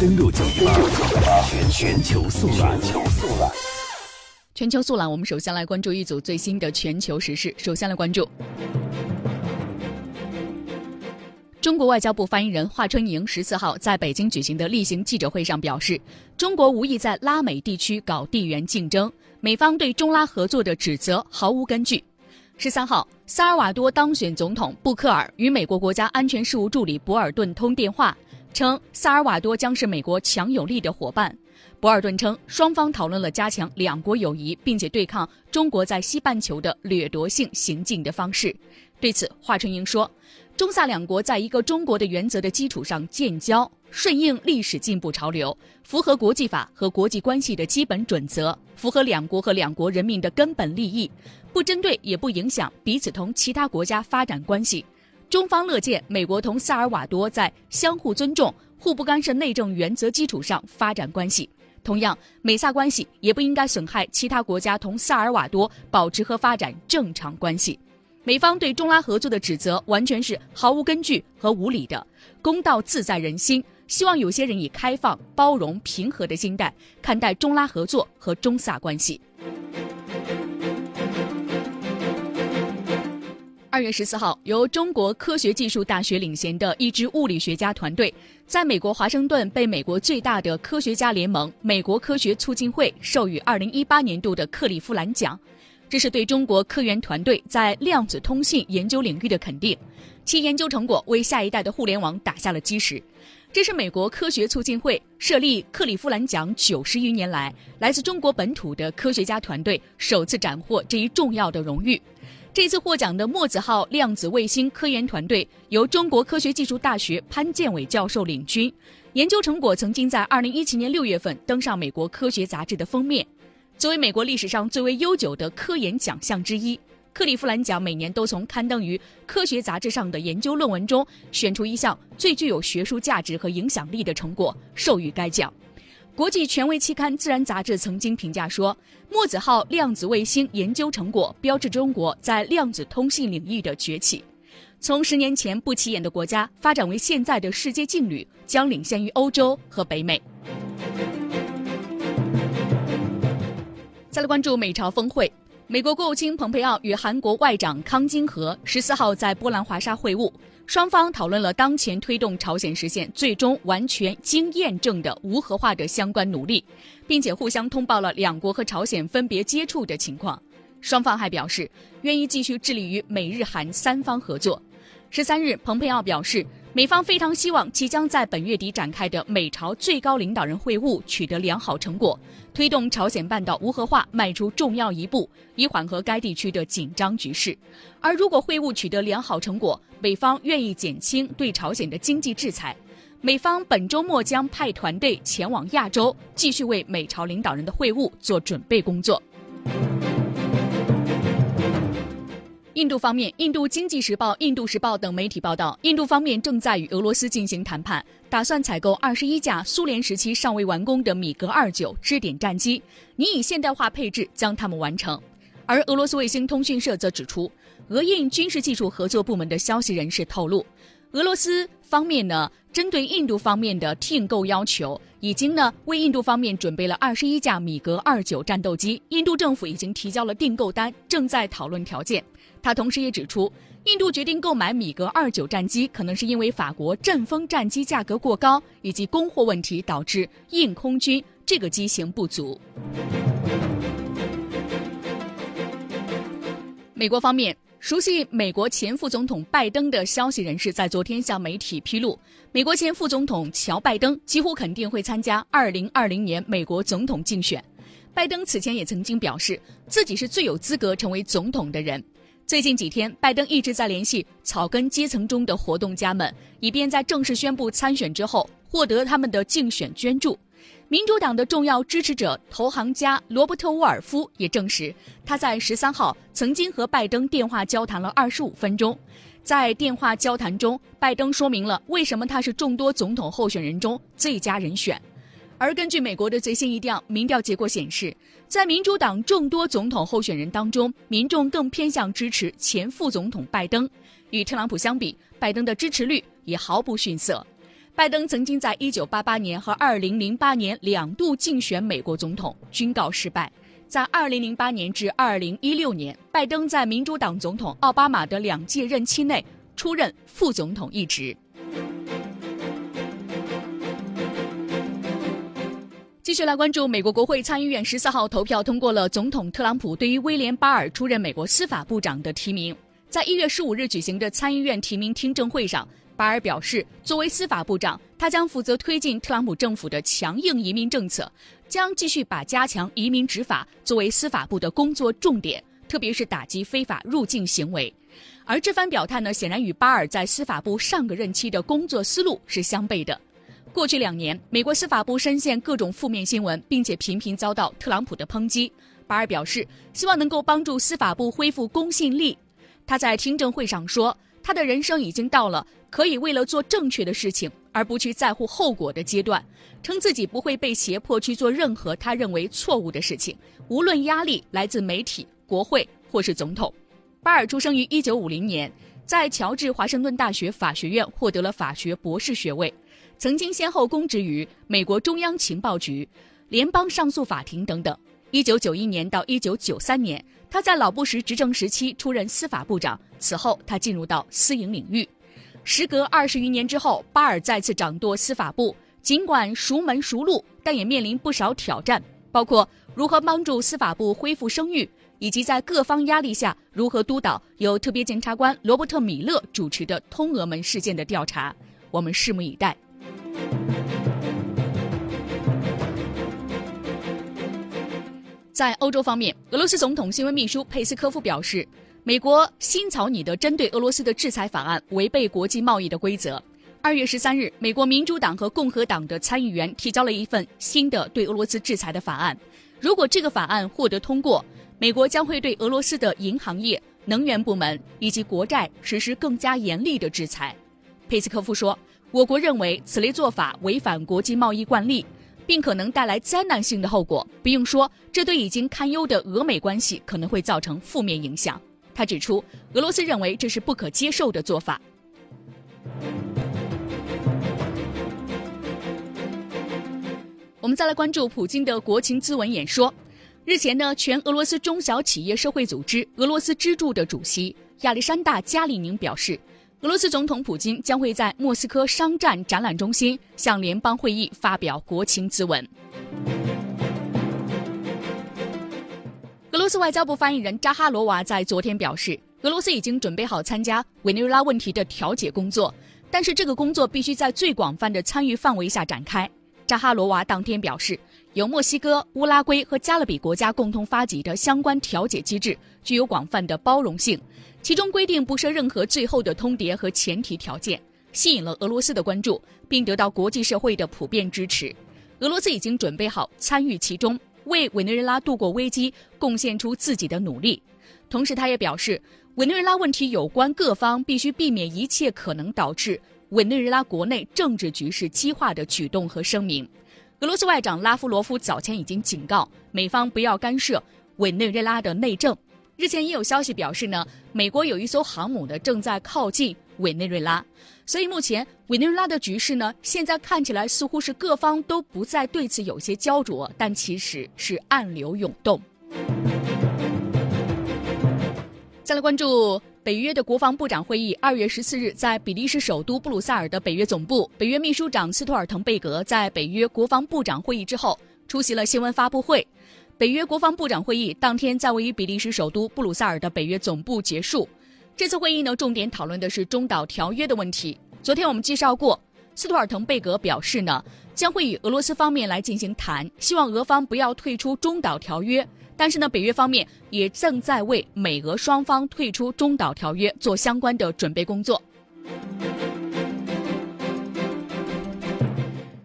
登录九一八全全球速览。全球速览，我们首先来关注一组最新的全球时事。首先来关注。中国外交部发言人华春莹十四号在北京举行的例行记者会上表示，中国无意在拉美地区搞地缘竞争，美方对中拉合作的指责毫无根据。十三号，萨尔瓦多当选总统布克尔与美国国家安全事务助理博尔顿通电话，称萨尔瓦多将是美国强有力的伙伴。博尔顿称，双方讨论了加强两国友谊，并且对抗中国在西半球的掠夺性行径的方式。对此，华春莹说。中萨两国在一个中国的原则的基础上建交，顺应历史进步潮流，符合国际法和国际关系的基本准则，符合两国和两国人民的根本利益，不针对也不影响彼此同其他国家发展关系。中方乐见美国同萨尔瓦多在相互尊重、互不干涉内政原则基础上发展关系。同样，美萨关系也不应该损害其他国家同萨尔瓦多保持和发展正常关系。美方对中拉合作的指责完全是毫无根据和无理的。公道自在人心，希望有些人以开放、包容、平和的心态看待中拉合作和中萨关系。二月十四号，由中国科学技术大学领衔的一支物理学家团队，在美国华盛顿被美国最大的科学家联盟——美国科学促进会授予二零一八年度的克利夫兰奖。这是对中国科研团队在量子通信研究领域的肯定，其研究成果为下一代的互联网打下了基石。这是美国科学促进会设立克利夫兰奖九十余年来，来自中国本土的科学家团队首次斩获这一重要的荣誉。这次获奖的墨子号量子卫星科研团队由中国科学技术大学潘建伟教授领军，研究成果曾经在二零一七年六月份登上美国科学杂志的封面。作为美国历史上最为悠久的科研奖项之一，克利夫兰奖每年都从刊登于科学杂志上的研究论文中选出一项最具有学术价值和影响力的成果，授予该奖。国际权威期刊《自然》杂志曾经评价说：“墨子号量子卫星研究成果标志中国在量子通信领域的崛起，从十年前不起眼的国家发展为现在的世界劲旅，将领先于欧洲和北美。”再来关注美朝峰会，美国国务卿蓬佩奥与韩国外长康金和十四号在波兰华沙会晤，双方讨论了当前推动朝鲜实现最终完全经验证的无核化的相关努力，并且互相通报了两国和朝鲜分别接触的情况。双方还表示愿意继续致力于美日韩三方合作。十三日，蓬佩奥表示。美方非常希望即将在本月底展开的美朝最高领导人会晤取得良好成果，推动朝鲜半岛无核化迈出重要一步，以缓和该地区的紧张局势。而如果会晤取得良好成果，美方愿意减轻对朝鲜的经济制裁。美方本周末将派团队前往亚洲，继续为美朝领导人的会晤做准备工作。印度方面，印度经济时报、印度时报等媒体报道，印度方面正在与俄罗斯进行谈判，打算采购二十一架苏联时期尚未完工的米格二九支点战机，拟以现代化配置将它们完成。而俄罗斯卫星通讯社则指出，俄印军事技术合作部门的消息人士透露，俄罗斯方面呢，针对印度方面的订购要求，已经呢为印度方面准备了二十一架米格二九战斗机，印度政府已经提交了订购单，正在讨论条件。他同时也指出，印度决定购买米格二九战机，可能是因为法国阵风战机价格过高以及供货问题导致印空军这个机型不足。美国方面，熟悉美国前副总统拜登的消息人士在昨天向媒体披露，美国前副总统乔拜登几乎肯定会参加二零二零年美国总统竞选。拜登此前也曾经表示，自己是最有资格成为总统的人。最近几天，拜登一直在联系草根阶层中的活动家们，以便在正式宣布参选之后获得他们的竞选捐助。民主党的重要支持者、投行家罗伯特·沃尔夫也证实，他在十三号曾经和拜登电话交谈了二十五分钟。在电话交谈中，拜登说明了为什么他是众多总统候选人中最佳人选。而根据美国的最新一调民调结果显示，在民主党众多总统候选人当中，民众更偏向支持前副总统拜登。与特朗普相比，拜登的支持率也毫不逊色。拜登曾经在1988年和2008年两度竞选美国总统，均告失败。在2008年至2016年，拜登在民主党总统奥巴马的两届任期内出任副总统一职。继续来关注美国国会参议院十四号投票通过了总统特朗普对于威廉巴尔出任美国司法部长的提名。在一月十五日举行的参议院提名听证会上，巴尔表示，作为司法部长，他将负责推进特朗普政府的强硬移民政策，将继续把加强移民执法作为司法部的工作重点，特别是打击非法入境行为。而这番表态呢，显然与巴尔在司法部上个任期的工作思路是相悖的。过去两年，美国司法部深陷各种负面新闻，并且频频遭到特朗普的抨击。巴尔表示，希望能够帮助司法部恢复公信力。他在听证会上说，他的人生已经到了可以为了做正确的事情而不去在乎后果的阶段，称自己不会被胁迫去做任何他认为错误的事情，无论压力来自媒体、国会或是总统。巴尔出生于1950年，在乔治华盛顿大学法学院获得了法学博士学位。曾经先后公职于美国中央情报局、联邦上诉法庭等等。一九九一年到一九九三年，他在老布什执政时期出任司法部长。此后，他进入到私营领域。时隔二十余年之后，巴尔再次掌舵司法部，尽管熟门熟路，但也面临不少挑战，包括如何帮助司法部恢复声誉，以及在各方压力下如何督导由特别检察官罗伯特·米勒主持的通俄门事件的调查。我们拭目以待。在欧洲方面，俄罗斯总统新闻秘书佩斯科夫表示，美国新草拟的针对俄罗斯的制裁法案违背国际贸易的规则。二月十三日，美国民主党和共和党的参议员提交了一份新的对俄罗斯制裁的法案。如果这个法案获得通过，美国将会对俄罗斯的银行业、能源部门以及国债实施更加严厉的制裁。佩斯科夫说：“我国认为此类做法违反国际贸易惯例。”并可能带来灾难性的后果。不用说，这对已经堪忧的俄美关系可能会造成负面影响。他指出，俄罗斯认为这是不可接受的做法。我们再来关注普京的国情咨文演说。日前呢，全俄罗斯中小企业社会组织俄罗斯支柱的主席亚历山大·加里宁表示。俄罗斯总统普京将会在莫斯科商战展览中心向联邦会议发表国情咨文。俄罗斯外交部发言人扎哈罗娃在昨天表示，俄罗斯已经准备好参加委内瑞拉问题的调解工作，但是这个工作必须在最广泛的参与范围下展开。扎哈罗娃当天表示，由墨西哥、乌拉圭和加勒比国家共同发起的相关调解机制具有广泛的包容性。其中规定不设任何最后的通牒和前提条件，吸引了俄罗斯的关注，并得到国际社会的普遍支持。俄罗斯已经准备好参与其中，为委内瑞拉度过危机贡献出自己的努力。同时，他也表示，委内瑞拉问题有关各方必须避免一切可能导致委内瑞拉国内政治局势激化的举动和声明。俄罗斯外长拉夫罗夫早前已经警告美方不要干涉委内瑞拉的内政。日前也有消息表示呢，美国有一艘航母呢正在靠近委内瑞拉，所以目前委内瑞拉的局势呢，现在看起来似乎是各方都不再对此有些焦灼，但其实是暗流涌动。再来关注北约的国防部长会议，二月十四日在比利时首都布鲁塞尔的北约总部，北约秘书长斯托尔滕贝格在北约国防部长会议之后出席了新闻发布会。北约国防部长会议当天在位于比利时首都布鲁塞尔的北约总部结束。这次会议呢，重点讨论的是中导条约的问题。昨天我们介绍过，斯图尔滕贝格表示呢，将会与俄罗斯方面来进行谈，希望俄方不要退出中导条约。但是呢，北约方面也正在为美俄双方退出中导条约做相关的准备工作。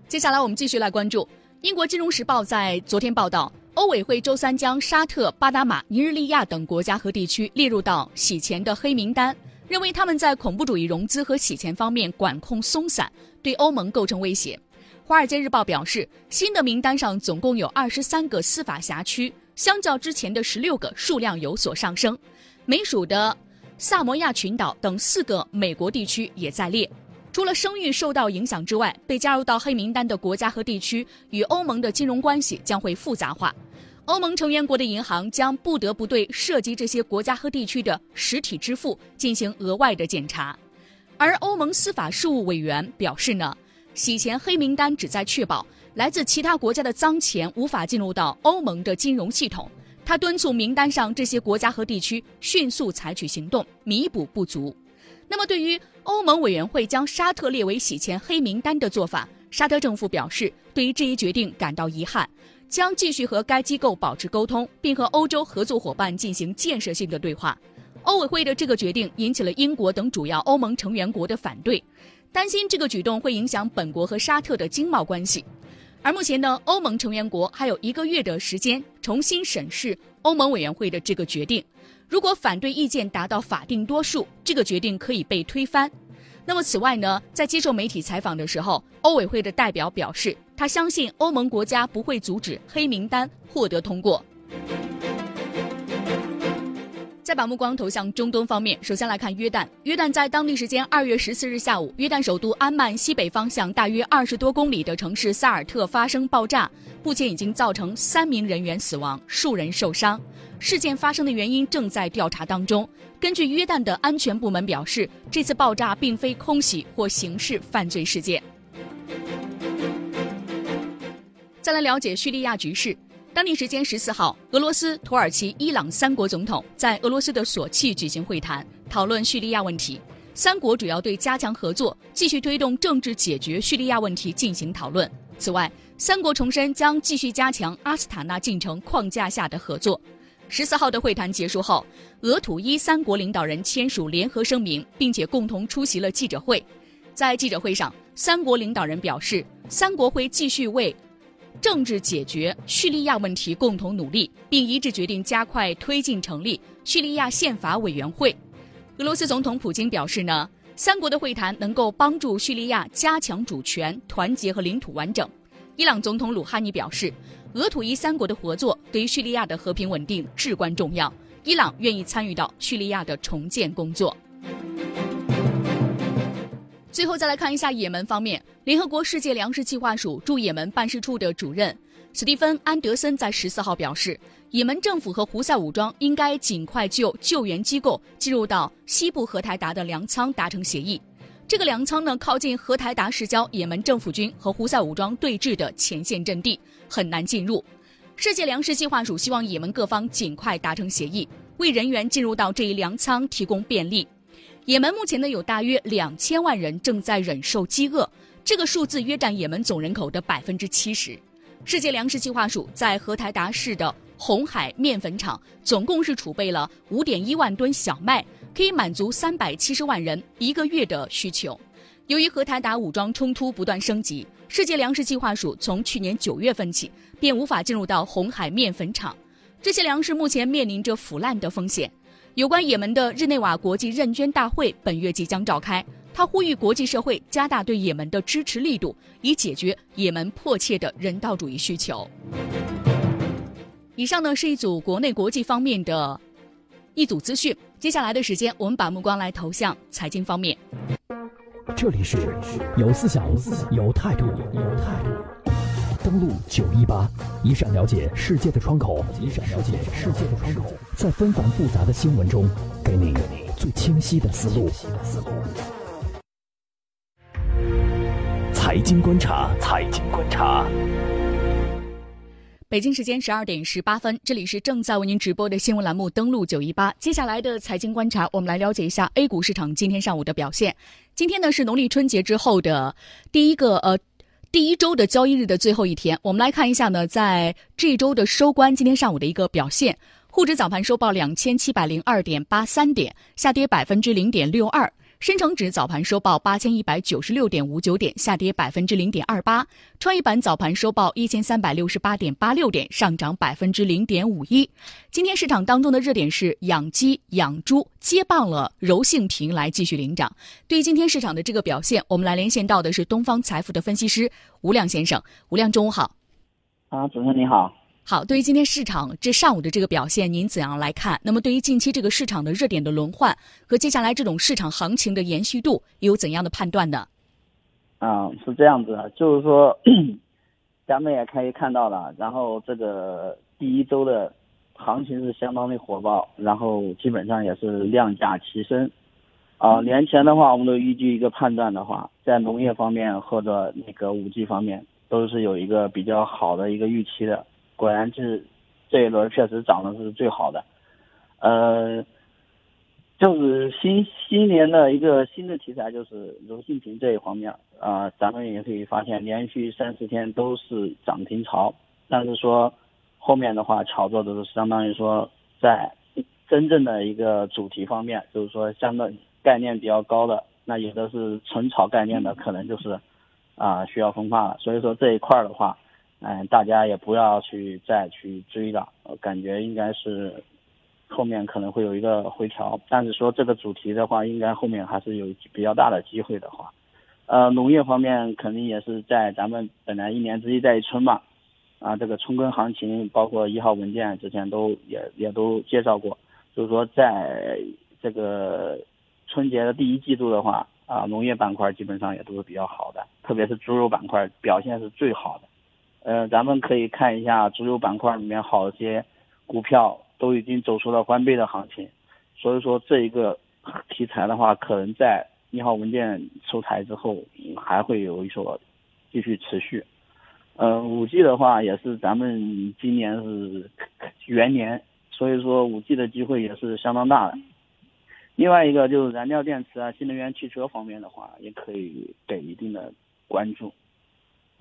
接下来我们继续来关注英国《金融时报》在昨天报道。欧委会周三将沙特、巴拿马、尼日利亚等国家和地区列入到洗钱的黑名单，认为他们在恐怖主义融资和洗钱方面管控松散，对欧盟构成威胁。《华尔街日报》表示，新的名单上总共有二十三个司法辖区，相较之前的十六个，数量有所上升。美属的萨摩亚群岛等四个美国地区也在列。除了声誉受到影响之外，被加入到黑名单的国家和地区与欧盟的金融关系将会复杂化。欧盟成员国的银行将不得不对涉及这些国家和地区的实体支付进行额外的检查。而欧盟司法事务委员表示呢，洗钱黑名单旨在确保来自其他国家的脏钱无法进入到欧盟的金融系统。他敦促名单上这些国家和地区迅速采取行动，弥补不足。那么，对于欧盟委员会将沙特列为洗钱黑名单的做法，沙特政府表示对于这一决定感到遗憾。将继续和该机构保持沟通，并和欧洲合作伙伴进行建设性的对话。欧委会的这个决定引起了英国等主要欧盟成员国的反对，担心这个举动会影响本国和沙特的经贸关系。而目前呢，欧盟成员国还有一个月的时间重新审视欧盟委员会的这个决定。如果反对意见达到法定多数，这个决定可以被推翻。那么，此外呢，在接受媒体采访的时候，欧委会的代表表示，他相信欧盟国家不会阻止黑名单获得通过。再把目光投向中东方面，首先来看约旦。约旦在当地时间二月十四日下午，约旦首都安曼西北方向大约二十多公里的城市萨尔特发生爆炸，目前已经造成三名人员死亡，数人受伤。事件发生的原因正在调查当中。根据约旦的安全部门表示，这次爆炸并非空袭或刑事犯罪事件。再来了解叙利亚局势。当地时间十四号，俄罗斯、土耳其、伊朗三国总统在俄罗斯的索契举行会谈，讨论叙利亚问题。三国主要对加强合作、继续推动政治解决叙利亚问题进行讨论。此外，三国重申将继续加强阿斯塔纳进程框架下的合作。十四号的会谈结束后，俄土伊三国领导人签署联合声明，并且共同出席了记者会。在记者会上，三国领导人表示，三国会继续为。政治解决叙利亚问题共同努力，并一致决定加快推进成立叙利亚宪法委员会。俄罗斯总统普京表示呢，三国的会谈能够帮助叙利亚加强主权、团结和领土完整。伊朗总统鲁哈尼表示，俄土伊三国的合作对于叙利亚的和平稳定至关重要，伊朗愿意参与到叙利亚的重建工作。最后再来看一下也门方面，联合国世界粮食计划署驻也门办事处的主任斯蒂芬·安德森在十四号表示，也门政府和胡塞武装应该尽快就救援机构进入到西部荷台达的粮仓达成协议。这个粮仓呢，靠近荷台达市郊也门政府军和胡塞武装对峙的前线阵地，很难进入。世界粮食计划署希望也门各方尽快达成协议，为人员进入到这一粮仓提供便利。也门目前呢有大约两千万人正在忍受饥饿，这个数字约占也门总人口的百分之七十。世界粮食计划署在荷台达市的红海面粉厂总共是储备了五点一万吨小麦，可以满足三百七十万人一个月的需求。由于荷台达武装冲突不断升级，世界粮食计划署从去年九月份起便无法进入到红海面粉厂，这些粮食目前面临着腐烂的风险。有关也门的日内瓦国际认捐大会本月即将召开，他呼吁国际社会加大对也门的支持力度，以解决也门迫切的人道主义需求。以上呢是一组国内国际方面的一组资讯，接下来的时间我们把目光来投向财经方面。这里是有思想、有态度、有态度。登录九一八，一扇了解世界的窗口，一扇了解世界的窗口，在纷繁复杂的新闻中，给你最清晰的思路。财经观察，财经观察。北京时间十二点十八分，这里是正在为您直播的新闻栏目。登录九一八，接下来的财经观察，我们来了解一下 A 股市场今天上午的表现。今天呢是农历春节之后的第一个呃。第一周的交易日的最后一天，我们来看一下呢，在这周的收官，今天上午的一个表现。沪指早盘收报两千七百零二点八三点，下跌百分之零点六二。深成指早盘收报八千一百九十六点五九点，下跌百分之零点二八。创业板早盘收报一千三百六十八点八六点，上涨百分之零点五一。今天市场当中的热点是养鸡、养猪接棒了柔性屏来继续领涨。对于今天市场的这个表现，我们来连线到的是东方财富的分析师吴亮先生。吴亮，中午好。啊，主持人你好。好，对于今天市场这上午的这个表现，您怎样来看？那么对于近期这个市场的热点的轮换和接下来这种市场行情的延续度，有怎样的判断呢？啊，是这样子的，就是说，咱们也可以看到了，然后这个第一周的行情是相当的火爆，然后基本上也是量价齐升。啊，年前的话，我们都依据一个判断的话，在农业方面或者那个五 G 方面，都是有一个比较好的一个预期的。果然是这一轮确实涨的是最好的。呃，就是新新年的一个新的题材，就是柔性屏这一方面啊，咱们也可以发现，连续三四天都是涨停潮。但是说后面的话，炒作的是相当于说在真正的一个主题方面，就是说相当概念比较高的，那有的是纯炒概念的，可能就是啊需要分化了。所以说这一块的话，嗯，大家也不要去再去追了，感觉应该是。后面可能会有一个回调，但是说这个主题的话，应该后面还是有比较大的机会的话，呃，农业方面肯定也是在咱们本来一年之计在于春嘛，啊，这个春耕行情，包括一号文件之前都也也都介绍过，就是说在这个春节的第一季度的话，啊，农业板块基本上也都是比较好的，特别是猪肉板块表现是最好的，呃，咱们可以看一下猪肉板块里面好些股票。都已经走出了翻倍的行情，所以说这一个题材的话，可能在一号文件出台之后，还会有一所继续持续。嗯，五 G 的话也是咱们今年是 元年，所以说五 G 的机会也是相当大的。另外一个就是燃料电池啊、新能源汽车方面的话，也可以给一定的关注。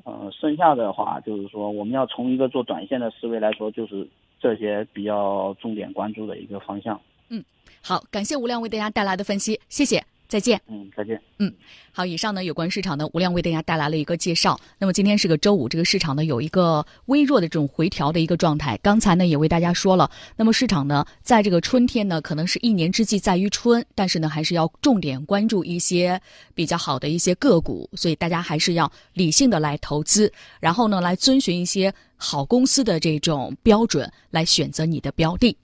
呃，剩下的话就是说，我们要从一个做短线的思维来说，就是。这些比较重点关注的一个方向。嗯，好，感谢吴亮为大家带来的分析，谢谢。再见。嗯，再见。嗯，好，以上呢有关市场呢，吴亮为大家带来了一个介绍。那么今天是个周五，这个市场呢有一个微弱的这种回调的一个状态。刚才呢也为大家说了，那么市场呢在这个春天呢，可能是一年之计在于春，但是呢还是要重点关注一些比较好的一些个股，所以大家还是要理性的来投资，然后呢来遵循一些好公司的这种标准来选择你的标的。